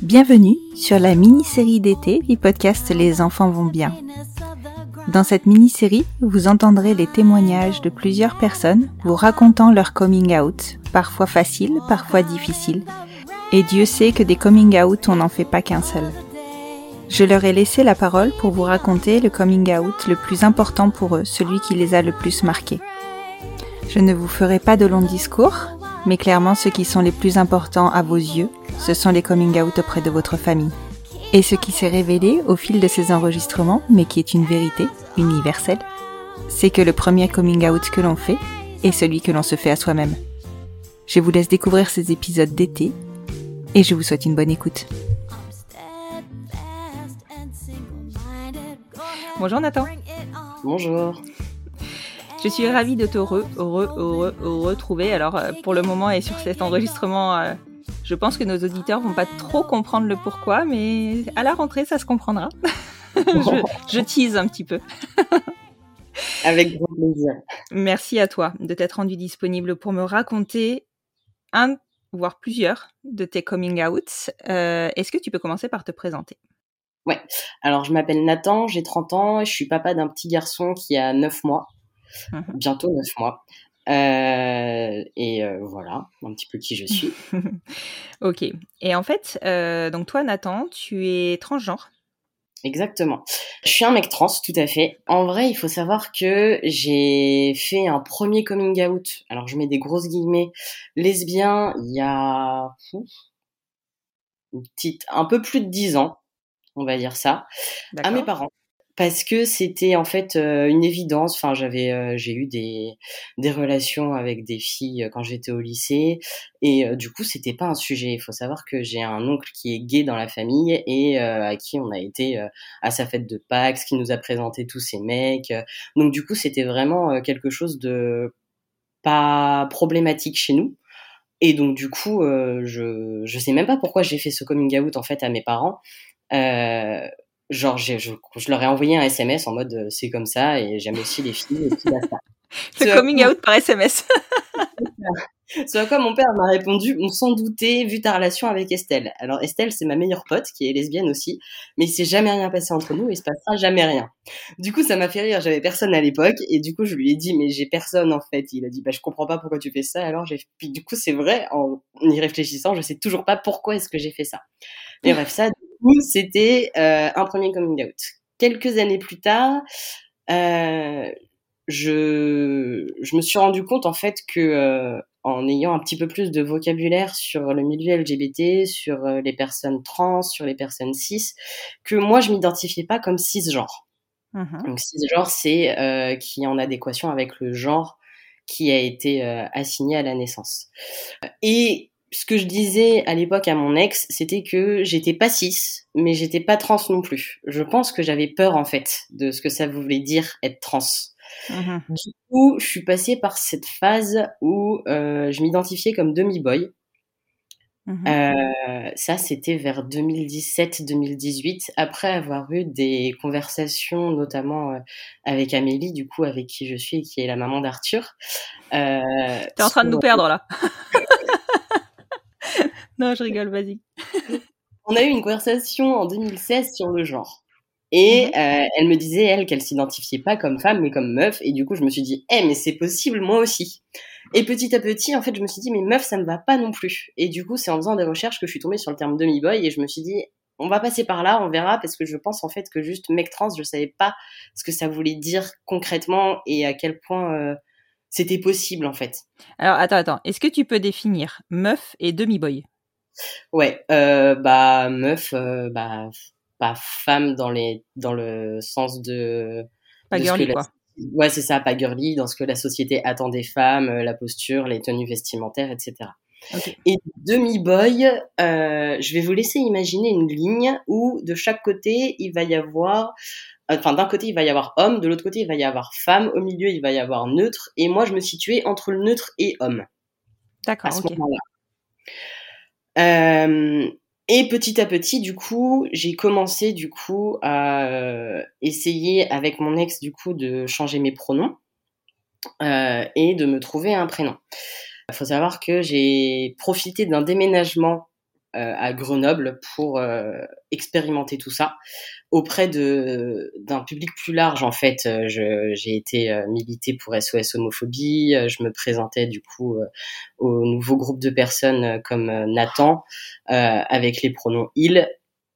Bienvenue sur la mini-série d'été du podcast Les enfants vont bien. Dans cette mini-série, vous entendrez les témoignages de plusieurs personnes vous racontant leur coming out, parfois facile, parfois difficile. Et Dieu sait que des coming out, on n'en fait pas qu'un seul. Je leur ai laissé la parole pour vous raconter le coming out le plus important pour eux, celui qui les a le plus marqués. Je ne vous ferai pas de longs discours, mais clairement ceux qui sont les plus importants à vos yeux, ce sont les coming out auprès de votre famille. Et ce qui s'est révélé au fil de ces enregistrements, mais qui est une vérité universelle, c'est que le premier coming out que l'on fait est celui que l'on se fait à soi-même. Je vous laisse découvrir ces épisodes d'été et je vous souhaite une bonne écoute. Bonjour Nathan. Bonjour. Je suis ravie de te re, heureux, heureux, retrouver. Alors euh, pour le moment et sur cet enregistrement, euh, je pense que nos auditeurs vont pas trop comprendre le pourquoi, mais à la rentrée ça se comprendra. je, je tease un petit peu. Avec grand plaisir. Merci à toi de t'être rendu disponible pour me raconter un, voire plusieurs de tes coming out. Euh, Est-ce que tu peux commencer par te présenter? Ouais. Alors, je m'appelle Nathan, j'ai 30 ans, je suis papa d'un petit garçon qui a 9 mois, Mhm. bientôt 9 mois. Euh, et euh, voilà, un petit peu qui je suis. Ok. Et en fait, euh, donc toi Nathan, tu es transgenre. Exactement. Je suis un mec trans, tout à fait. En vrai, il faut savoir que j'ai fait un premier coming out. Alors, je mets des grosses guillemets lesbien il y a une petite, un peu plus de 10 ans, on va dire ça. à mes parents parce que c'était en fait euh, une évidence. Enfin j'avais euh, j'ai eu des des relations avec des filles euh, quand j'étais au lycée. Et du coup c'était pas un sujet. Il faut savoir que j'ai un oncle qui est gay dans la famille et à qui on a été à sa fête de Pâques qui nous a présenté tous ces mecs. Donc du coup c'était vraiment quelque chose de pas problématique chez nous. Et donc du coup je je sais même pas pourquoi j'ai fait ce coming out en fait à mes parents genre j'ai- je, je leur ai envoyé un SMS en mode euh, c'est comme ça et j'aime aussi les filles et puis basta. Le coming out par SMS. Ce à quoi mon père m'a répondu on s'en doutait vu ta relation avec Estelle. Alors Estelle c'est ma meilleure pote qui est lesbienne aussi, mais il s'est jamais rien passé entre nous et il se passera jamais rien. Du coup ça m'a fait rire, j'avais personne à l'époque et du coup je lui ai dit mais j'ai personne en fait. Il a dit bah je comprends pas pourquoi tu fais ça. Alors j'ai puis du coup c'est vrai en y réfléchissant je sais toujours pas pourquoi est-ce que j'ai fait ça. Mais bref ça coup c'était euh, un premier coming out. Quelques années plus tard euh, je, je me suis rendu compte en fait que euh, en ayant un petit peu plus de vocabulaire sur le milieu LGBT, sur euh, les personnes trans, sur les personnes cis, que moi je m'identifiais pas comme cisgenre. Mhm. Donc cisgenre, c'est euh, qui est en adéquation avec le genre qui a été euh, assigné à la naissance. Et ce que je disais à l'époque à mon ex, c'était que j'étais pas cis, mais j'étais pas trans non plus. Je pense que j'avais peur en fait de ce que ça voulait dire être trans. Mhm. Du coup, je suis passée par cette phase où euh, je m'identifiais comme demi-boy. Mhm. Euh, ça, c'était vers 2017-2018, après avoir eu des conversations, notamment euh, avec Amélie, du coup, avec qui je suis et qui est la maman d'Arthur. Euh, T'es en train de nous perdre là. non, je rigole, vas-y. On a eu une conversation en 2016 sur le genre. Et Mhm. euh, elle me disait, elle, qu'elle s'identifiait pas comme femme, mais comme meuf. Et du coup, je me suis dit, eh, mais c'est possible, moi aussi. Et petit à petit, en fait, je me suis dit, mais meuf, ça ne va pas non plus. Et du coup, c'est en faisant des recherches que je suis tombée sur le terme demi-boy et je me suis dit, on va passer par là, on verra, parce que je pense en fait que juste mec trans, je savais pas ce que ça voulait dire concrètement et à quel point euh, c'était possible en fait. Alors, attends, attends. Est-ce que tu peux définir meuf et demi-boy? Ouais, euh, bah meuf, euh, bah pas femme dans les dans le sens de Pas de girly, la- quoi. Ouais, c'est ça, pas girly, dans ce que la société attend des femmes, euh, la posture, les tenues vestimentaires, etc. Et demi-boy, euh, je vais vous laisser imaginer une ligne où de chaque côté, il va y avoir, enfin d'un côté, il va y avoir homme, de l'autre côté, il va y avoir femme, au milieu, il va y avoir neutre, et moi, je me situais entre le neutre et homme à D'accord, ce ok. moment-là. Euh, et petit à petit, du coup, j'ai commencé du coup à euh, essayer avec mon ex du coup de changer mes pronoms euh, et de me trouver un prénom. Il faut savoir que j'ai profité d'un déménagement à Grenoble pour euh, expérimenter tout ça auprès de d'un public plus large en fait. Euh, je- J'ai été euh, militer pour SOS homophobie. euh, Je me présentais du coup euh, au nouveau groupe de personnes euh, comme euh, Nathan euh, avec les pronoms il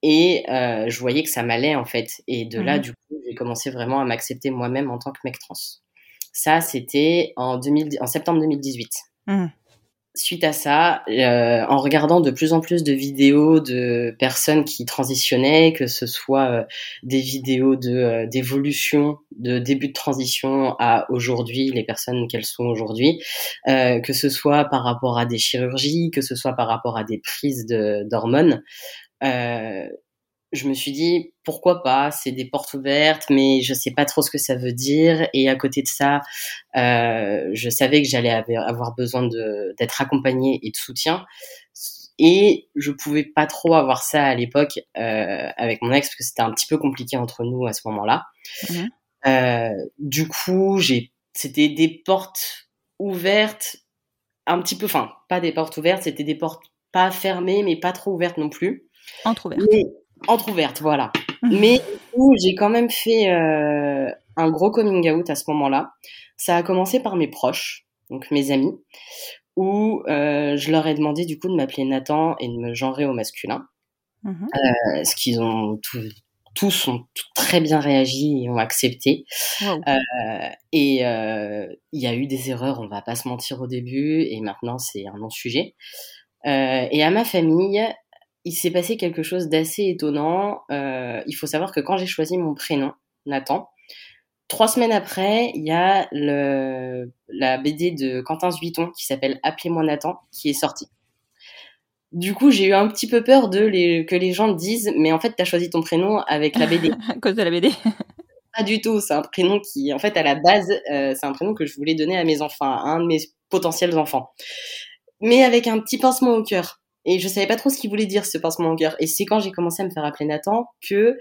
et euh, je voyais que ça m'allait en fait. Et de là Mhm. du coup j'ai commencé vraiment à m'accepter moi-même en tant que mec trans. Ça c'était en 2000 en septembre 2018 Mhm. Suite à ça, euh, en regardant de plus en plus de vidéos de personnes qui transitionnaient, que ce soit euh, des vidéos de euh, d'évolution, de début de transition à aujourd'hui, les personnes qu'elles sont aujourd'hui, euh, que ce soit par rapport à des chirurgies, que ce soit par rapport à des prises de- d'hormones. Euh, je me suis dit pourquoi pas, c'est des portes ouvertes, mais je sais pas trop ce que ça veut dire. Et à côté de ça, euh, je savais que j'allais avoir besoin d'être accompagnée et de soutien. Et je pouvais pas trop avoir ça à l'époque euh, avec mon ex parce que c'était un petit peu compliqué entre nous à ce moment-là. Mhm. Euh, du coup, j'ai c'était des portes ouvertes, un petit peu, enfin pas des portes ouvertes, c'était des portes pas fermées mais pas trop ouvertes non plus. Entrouverte. Mais entrouverte, voilà. Mais coup, j'ai quand même fait euh, un gros coming out à ce moment-là. Ça a commencé par mes proches, donc mes amis, où euh, je leur ai demandé du coup de m'appeler Nathan et de me genrer au masculin. Mhm. Euh, ce qu'ils ont tout- tous ont très bien réagi et ont accepté. Wow. Euh, et euh, il y a eu des erreurs, on va pas se mentir au début, et maintenant c'est un non-sujet. Euh, et à ma famille, il s'est passé quelque chose d'assez étonnant. Euh, il faut savoir que quand j'ai choisi mon prénom, Nathan, trois semaines après, il y a le, la BD de Quentin Zuiton qui s'appelle Appelez-moi Nathan qui est sortie. Du coup, j'ai eu un petit peu peur de les, que les gens disent, mais en fait, t'as choisi ton prénom avec la BD. À cause de la BD. Pas du tout. C'est un prénom qui, en fait, à la base, euh, c'est un prénom que je voulais donner à mes enfants, à un de mes potentiels enfants. Mais avec un petit pincement au cœur. Et je savais pas trop ce qu'il voulait dire, ce pincement au cœur. Et c'est quand j'ai commencé à me faire appeler Nathan que euh,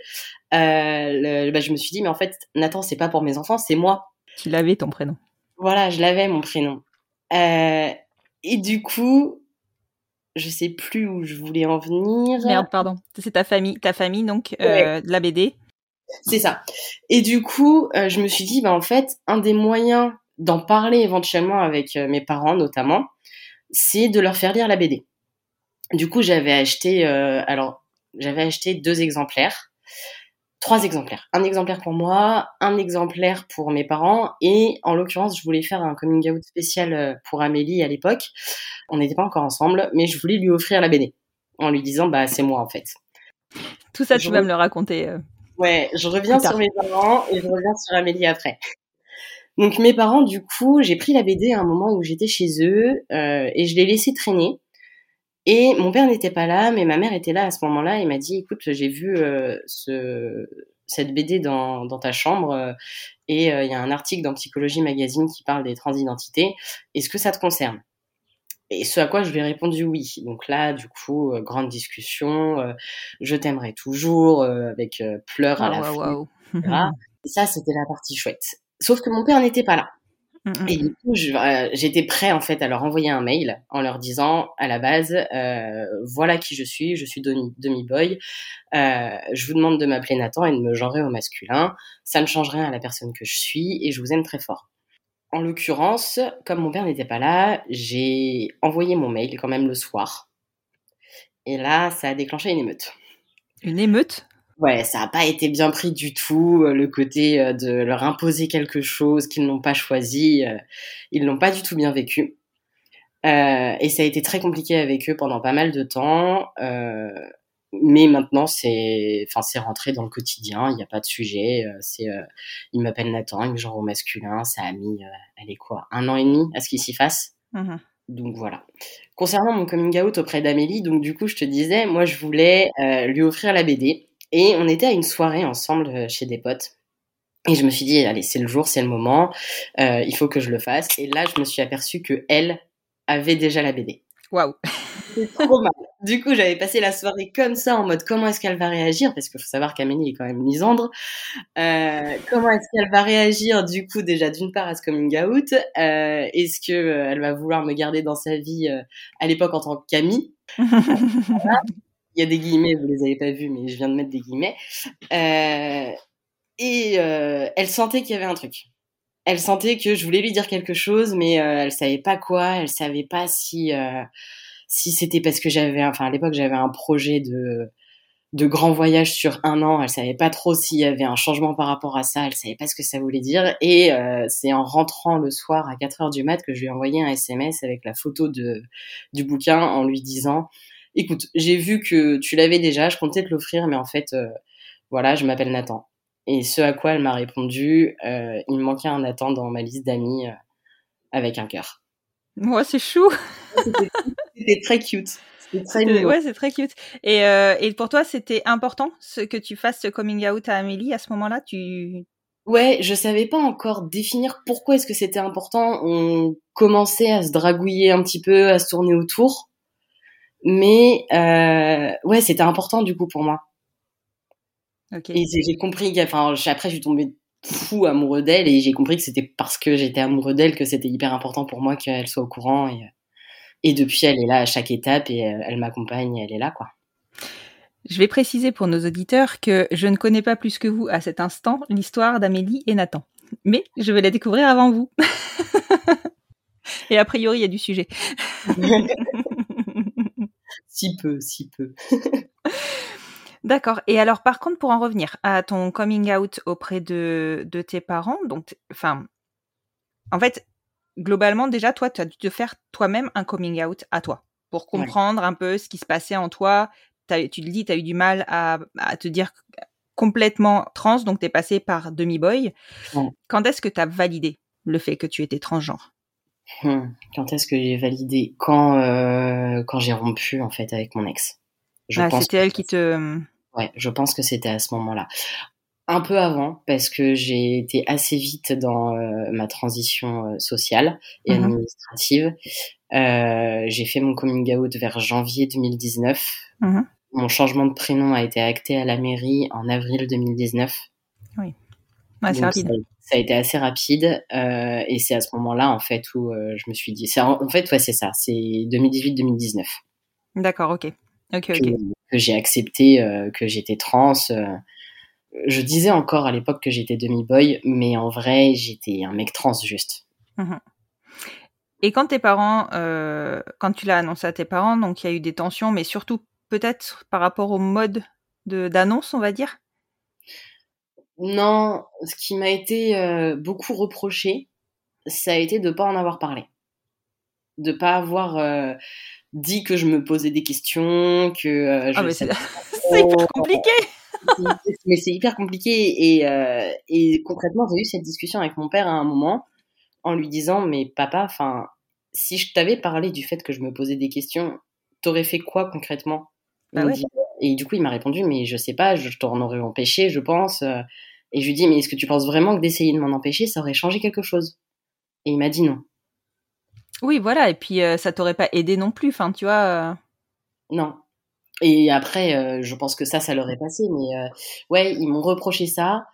le- bah, je me suis dit, mais en fait, Nathan, c'est pas pour mes enfants, c'est moi. Tu l'avais ton prénom. Voilà, je l'avais, mon prénom. Euh, et du coup, je sais plus où je voulais en venir. Merde, pardon. C'est ta famille, ta famille donc euh, de la BD. C'est ça. Et du coup, euh, je me suis dit, bah, en fait, un des moyens d'en parler éventuellement avec euh, mes parents, notamment, c'est de leur faire lire la BD. Du coup, j'avais acheté, euh, alors, j'avais acheté deux exemplaires, trois exemplaires. Un exemplaire pour moi, un exemplaire pour mes parents, et en l'occurrence, je voulais faire un coming out spécial euh, pour Amélie à l'époque. On n'était pas encore ensemble, mais je voulais lui offrir la BD en lui disant, bah, c'est moi en fait. Tout ça, Je tu vas me le raconter. euh. Ouais, je reviens sur mes parents et je reviens sur Amélie après. Donc mes parents, du coup, j'ai pris la BD à un moment où j'étais chez eux euh, et je l'ai laissé traîner. Et mon père n'était pas là, mais ma mère était là à ce moment-là. Il m'a dit, écoute, j'ai vu euh, ce, cette BD dans, dans ta chambre euh, et euh, il y a un article dans Psychologie Magazine qui parle des transidentités. Est-ce que ça te concerne? Et ce à quoi je lui ai répondu oui. Donc là, du coup, euh, grande discussion, euh, je t'aimerai toujours, euh, avec euh, pleurs à la Waouh, fin. Et ça, c'était la partie chouette. Sauf que mon père n'était pas là. Et du coup, euh, j'étais prêt en fait à leur envoyer un mail en leur disant à la base, euh, voilà qui je suis, je suis demi- demi-boy, euh, je vous demande de m'appeler Nathan et de me genrer au masculin, ça ne change rien à la personne que je suis et je vous aime très fort. En l'occurrence, comme mon père n'était pas là, j'ai envoyé mon mail quand même le soir. Et là, ça a déclenché une émeute. Une émeute? Ouais, ça n'a pas été bien pris du tout, euh, le côté euh, de leur imposer quelque chose qu'ils n'ont pas choisi. euh, Ils l'ont pas du tout bien vécu. Euh, et ça a été très compliqué avec eux pendant pas mal de temps. euh, mais maintenant, c'est, enfin, c'est rentré dans le quotidien. Il n'y a pas de sujet. C'est, euh, il m'appelle Nathan, il me genre au masculin. Ça a mis, elle est quoi, un an et demi à ce qu'il s'y fasse. Mhm. Donc voilà. Concernant mon coming out auprès d'Amélie, donc du coup, je te disais, moi, je voulais lui offrir la BD. Et on était à une soirée ensemble euh, chez des potes. Et je me suis dit, allez, c'est le jour, c'est le moment, euh, il faut que je le fasse. Et là, je me suis aperçue que elle avait déjà la BD. Waouh. C'est trop mal. Du coup, j'avais passé la soirée comme ça, en mode comment est-ce qu'elle va réagir? Parce qu'il faut savoir qu'Amélie est quand même misandre. Euh, comment est-ce qu'elle va réagir, du coup, déjà d'une part à ce coming out? Euh, Est-ce que euh, elle va vouloir me garder dans sa vie à l'époque en tant qu'amie? Il y a des guillemets, vous les avez pas vus, mais je viens de mettre des guillemets. Euh, et euh, elle sentait qu'il y avait un truc. Elle sentait que je voulais lui dire quelque chose, mais euh, elle savait pas quoi. Elle savait pas si euh, si c'était parce que j'avais, enfin à l'époque j'avais un projet de de grand voyage sur un an. Elle savait pas trop s'il y avait un changement par rapport à ça. Elle savait pas ce que ça voulait dire. Et c'est en rentrant le soir à 4 heures du mat que je lui ai envoyé un SMS avec la photo de du bouquin en lui disant écoute, j'ai vu que tu l'avais déjà, je comptais te l'offrir, mais en fait, euh, voilà, je m'appelle Nathan. Et ce à quoi elle m'a répondu, euh, il me manquait un Nathan dans ma liste d'amis euh, avec un cœur. Ouais, c'est chou. C'était très cute. C'était très. Ouais, c'est très cute. Et, euh, et pour toi, c'était important ce que tu fasses ce coming out à Amélie à ce moment-là Tu Ouais, je savais pas encore définir pourquoi est-ce que c'était important. On commençait à se dragouiller un petit peu, à se tourner autour. Mais euh, ouais, c'était important du coup pour moi. Et j'ai compris, enfin, après, je suis tombée fou amoureux d'elle et j'ai compris que c'était parce que j'étais amoureux d'elle que c'était hyper important pour moi qu'elle soit au courant. Et, et depuis, elle est là à chaque étape et elle, elle m'accompagne, elle est là, quoi. Je vais préciser pour nos auditeurs que je ne connais pas plus que vous à cet instant l'histoire d'Amélie et Nathan. Mais je vais la découvrir avant vous. et a priori, il y a du sujet. si peu, si peu. D'accord. Et alors, par contre, pour en revenir à ton coming out auprès de, de tes parents, donc, enfin, en fait, globalement, déjà, toi, tu as dû te faire toi-même un coming out à toi pour Ouais. comprendre un peu ce qui se passait en toi. Tu le dis, tu as eu du mal à, à te dire complètement trans, donc tu es passé par demi-boy. Ouais. Quand est-ce que tu as validé le fait que tu étais transgenre? Hmm. Quand est-ce que j'ai validé? Quand, euh, quand j'ai rompu, en fait, avec mon ex. Je Ah, C'était que- elle qui te... Ouais, je pense que c'était à ce moment-là. Un peu avant, parce que j'ai été assez vite dans euh, ma transition euh, sociale et Mhm. administrative. Euh, j'ai fait mon coming out vers janvier 2019. Mhm. Mon changement de prénom a été acté à la mairie en avril 2019. Ouais, c'est Donc, rapide. Ça, ça a été assez rapide euh, et c'est à ce moment-là en fait où euh, je me suis dit. En, en fait, ouais, c'est ça. C'est 2018-2019 D'accord, ok. Ok, ok. que, que j'ai accepté euh, que j'étais trans. je disais encore à l'époque que j'étais demi-boy, mais en vrai, j'étais un mec trans juste. Et quand tes parents, quand tu l'as annoncé à tes parents, donc il y a eu des tensions, mais surtout peut-être par rapport au mode de d'annonce, on va dire. Non, ce qui m'a été euh, beaucoup reproché, ça a été de pas en avoir parlé, de pas avoir euh, dit que je me posais des questions, que euh, je Ah, mais c'est hyper compliqué. mais c'est hyper compliqué et, euh, et concrètement j'ai eu cette discussion avec mon père à un moment en lui disant mais papa enfin si je t'avais parlé du fait que je me posais des questions t'aurais fait quoi concrètement? Bah me ouais. dit- et du coup il m'a répondu mais je sais pas je, t'en aurais empêché je pense euh. et je lui dis mais est-ce que tu penses vraiment que d'essayer de m'en empêcher ça aurait changé quelque chose? Et il m'a dit non Oui, voilà. Et puis euh, ça t'aurait pas aidé non plus. Enfin, tu vois. euh, non Et après, euh, je pense que ça, ça leur est passé. Mais ouais, ils m'ont reproché ça.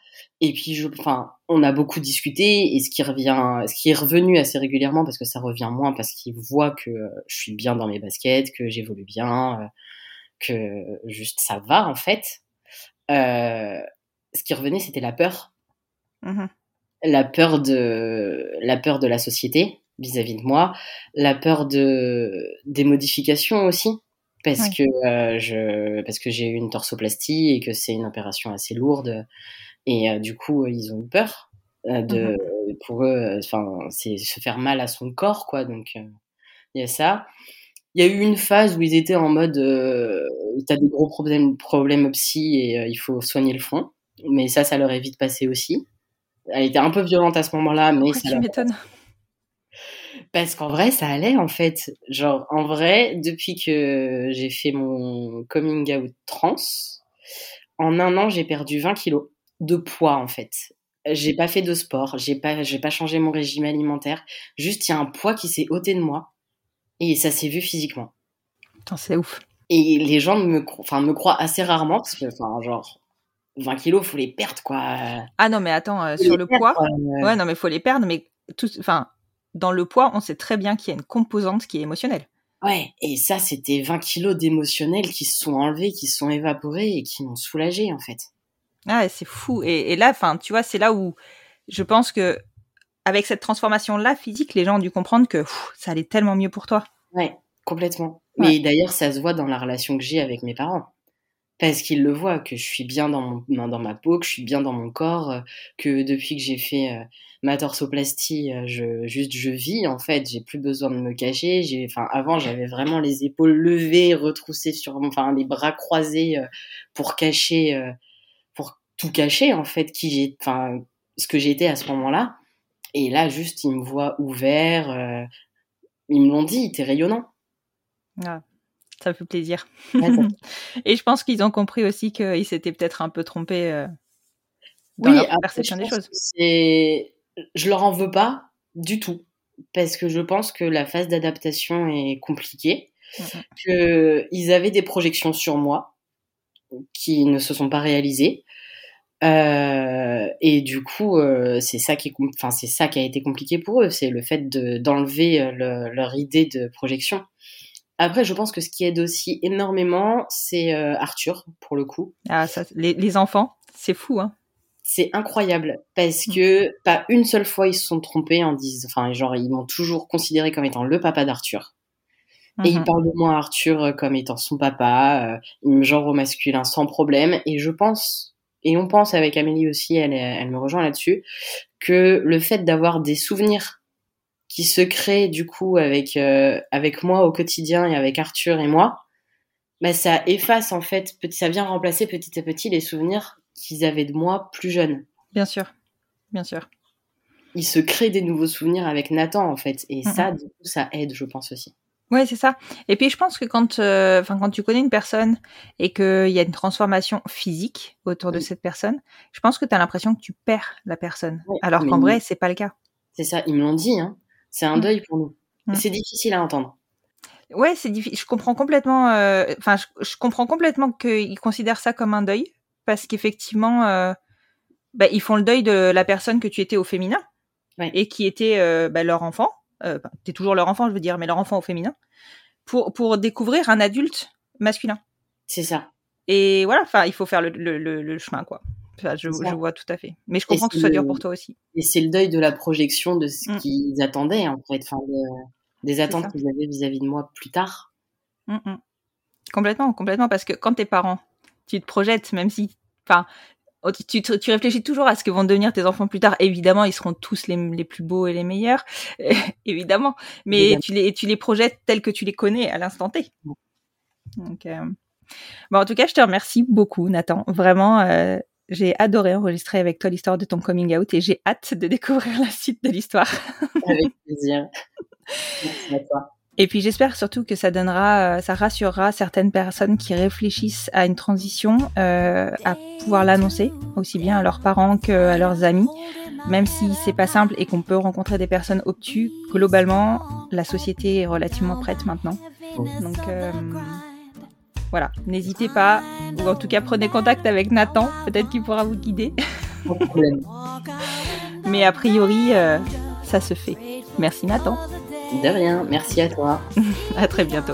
Et puis, je, enfin, on a beaucoup discuté. Et ce qui revient, ce qui est revenu assez régulièrement, parce que ça revient moins, parce qu'ils voient que je suis bien dans mes baskets, que j'évolue bien, que juste ça va en fait. Euh, ce qui revenait, c'était la peur. Mhm. La peur de la peur de la société vis-à-vis de moi, la peur de des modifications aussi. Parce que euh, je parce que j'ai eu une torsoplastie et que c'est une opération assez lourde. Et euh, du coup ils ont eu peur de pour eux enfin c'est se faire mal à son corps quoi. Donc il y a ça il y a eu une phase où ils étaient en mode euh, t'as des gros problèmes problèmes psy et euh, il faut soigner le fond mais ça ça leur est vite passé aussi elle était un peu violente à ce moment-là mais ça leur m'étonnes parce qu'en vrai, ça allait en fait. Genre, en vrai, depuis que j'ai fait mon coming out trans, en un an, j'ai perdu 20 kilos de poids en fait. J'ai pas fait de sport, j'ai pas, j'ai pas changé mon régime alimentaire. Juste, il y a un poids qui s'est ôté de moi et ça s'est vu physiquement. Putain, c'est ouf. Et les gens me, cro- enfin, me croient assez rarement parce que, enfin, genre, 20 kilos, faut les perdre quoi. Ah non, mais attends, euh, sur le perdre, poids. Euh, ouais, non, mais faut les perdre, mais tout, enfin, dans le poids, on sait très bien qu'il y a une composante qui est émotionnelle. Ouais, et ça, c'était 20 kilos d'émotionnel qui se sont enlevés, qui se sont évaporés et qui m'ont soulagé, en fait. Ah, c'est fou. Et, et là, enfin, tu vois, c'est là où je pense que avec cette transformation-là physique, les gens ont dû comprendre que pff, ça allait tellement mieux pour toi. Ouais, complètement. Ouais. Mais d'ailleurs, ça se voit dans la relation que j'ai avec mes parents. Parce qu'ils le voient, que je suis bien dans, mon, dans ma peau, que je suis bien dans mon corps, euh, que depuis que j'ai fait euh, ma torsoplastie, euh, je, juste je vis, en fait. J'ai plus besoin de me cacher. J'ai, enfin, avant, j'avais vraiment les épaules levées, retroussées sur, enfin, les bras croisés euh, pour cacher, euh, pour tout cacher, en fait, qui j'ai, enfin, ce que j'étais à ce moment-là. Et là, juste, ils me voient ouvert. euh, ils me l'ont dit, t'es rayonnant. Ah, ça fait plaisir. Ouais, ça et je pense qu'ils ont compris aussi qu'ils s'étaient peut-être un peu trompés euh, dans leur après, perception des choses. je leur en veux pas du tout, parce que je pense que la phase d'adaptation est compliquée, Mhm. que ils avaient des projections sur moi qui ne se sont pas réalisées, euh, et du coup, euh, c'est ça qui enfin c'est ça qui a été compliqué pour eux, c'est le fait de d'enlever euh, le- leur idée de projection. Après, je pense que ce qui aide aussi énormément, c'est euh, Arthur pour le coup. Ah, ça, les, les enfants, c'est fou, hein. C'est incroyable parce que pas une seule fois ils se sont trompés en disant, enfin genre ils m'ont toujours considéré comme étant le papa d'Arthur. Et ils Mhm. parlent de moi à Arthur comme étant son papa, me genrent au masculin sans problème. Et je pense, et on pense avec Amélie aussi, elle, elle me rejoint là-dessus, que le fait d'avoir des souvenirs qui se créent du coup avec euh, avec moi au quotidien et avec Arthur et moi, bah ça efface en fait, ça vient remplacer petit à petit les souvenirs qu'ils avaient de moi plus jeune. Bien sûr, bien sûr. il se crée des nouveaux souvenirs avec Nathan en fait et ça du coup ça aide je pense aussi Ouais, c'est ça. Et puis je pense que quand, euh, enfin, quand tu connais une personne et qu'il y a une transformation physique autour de cette personne, je pense que tu as l'impression que tu perds la personne. Alors qu'en vrai, c'est pas le cas. c'est ça ils me l'ont dit hein. c'est un Mhm. deuil pour nous. Et c'est difficile à entendre Ouais, c'est difficile. Je comprends complètement. euh, Enfin, je, je comprends complètement qu'ils considèrent ça comme un deuil parce qu'effectivement, euh, bah, ils font le deuil de la personne que tu étais au féminin Ouais. et qui était euh, bah, leur enfant. Euh, T'es toujours leur enfant, je veux dire, mais leur enfant au féminin pour pour découvrir un adulte masculin. c'est ça Et voilà, enfin, il faut faire le, le, le, le chemin, quoi. Enfin, je, je vois tout à fait. Mais je comprends que ce soit dur pour toi aussi. et c'est le deuil de la projection de ce Mm. qu'ils attendaient en fait enfin de- des attentes qu'ils avaient vis-à-vis de moi plus tard Mm, mm. Complètement, complètement, parce que quand t'es parent, tu te projettes, même si, enfin, tu, tu, tu réfléchis toujours à ce que vont devenir tes enfants plus tard. Évidemment, ils seront tous les, les plus beaux et les meilleurs, évidemment, mais Évidemment. tu les, tu les projettes tels que tu les connais à l'instant T. Donc, euh, bon, en tout cas, je te remercie beaucoup, Nathan. Vraiment, euh, j'ai adoré enregistrer avec toi l'histoire de ton coming out et j'ai hâte de découvrir la suite de l'histoire. avec plaisir merci à toi Et puis j'espère surtout que ça donnera, euh, ça rassurera certaines personnes qui réfléchissent à une transition euh, à pouvoir l'annoncer aussi bien à leurs parents qu'à leurs amis, même si c'est pas simple et qu'on peut rencontrer des personnes obtus. Globalement, la société est relativement prête maintenant. Donc euh, voilà, n'hésitez pas, ou en tout cas prenez contact avec Nathan, peut-être qu'il pourra vous guider. Mais a priori, euh, ça se fait. Merci Nathan. De rien, merci à toi. à très bientôt.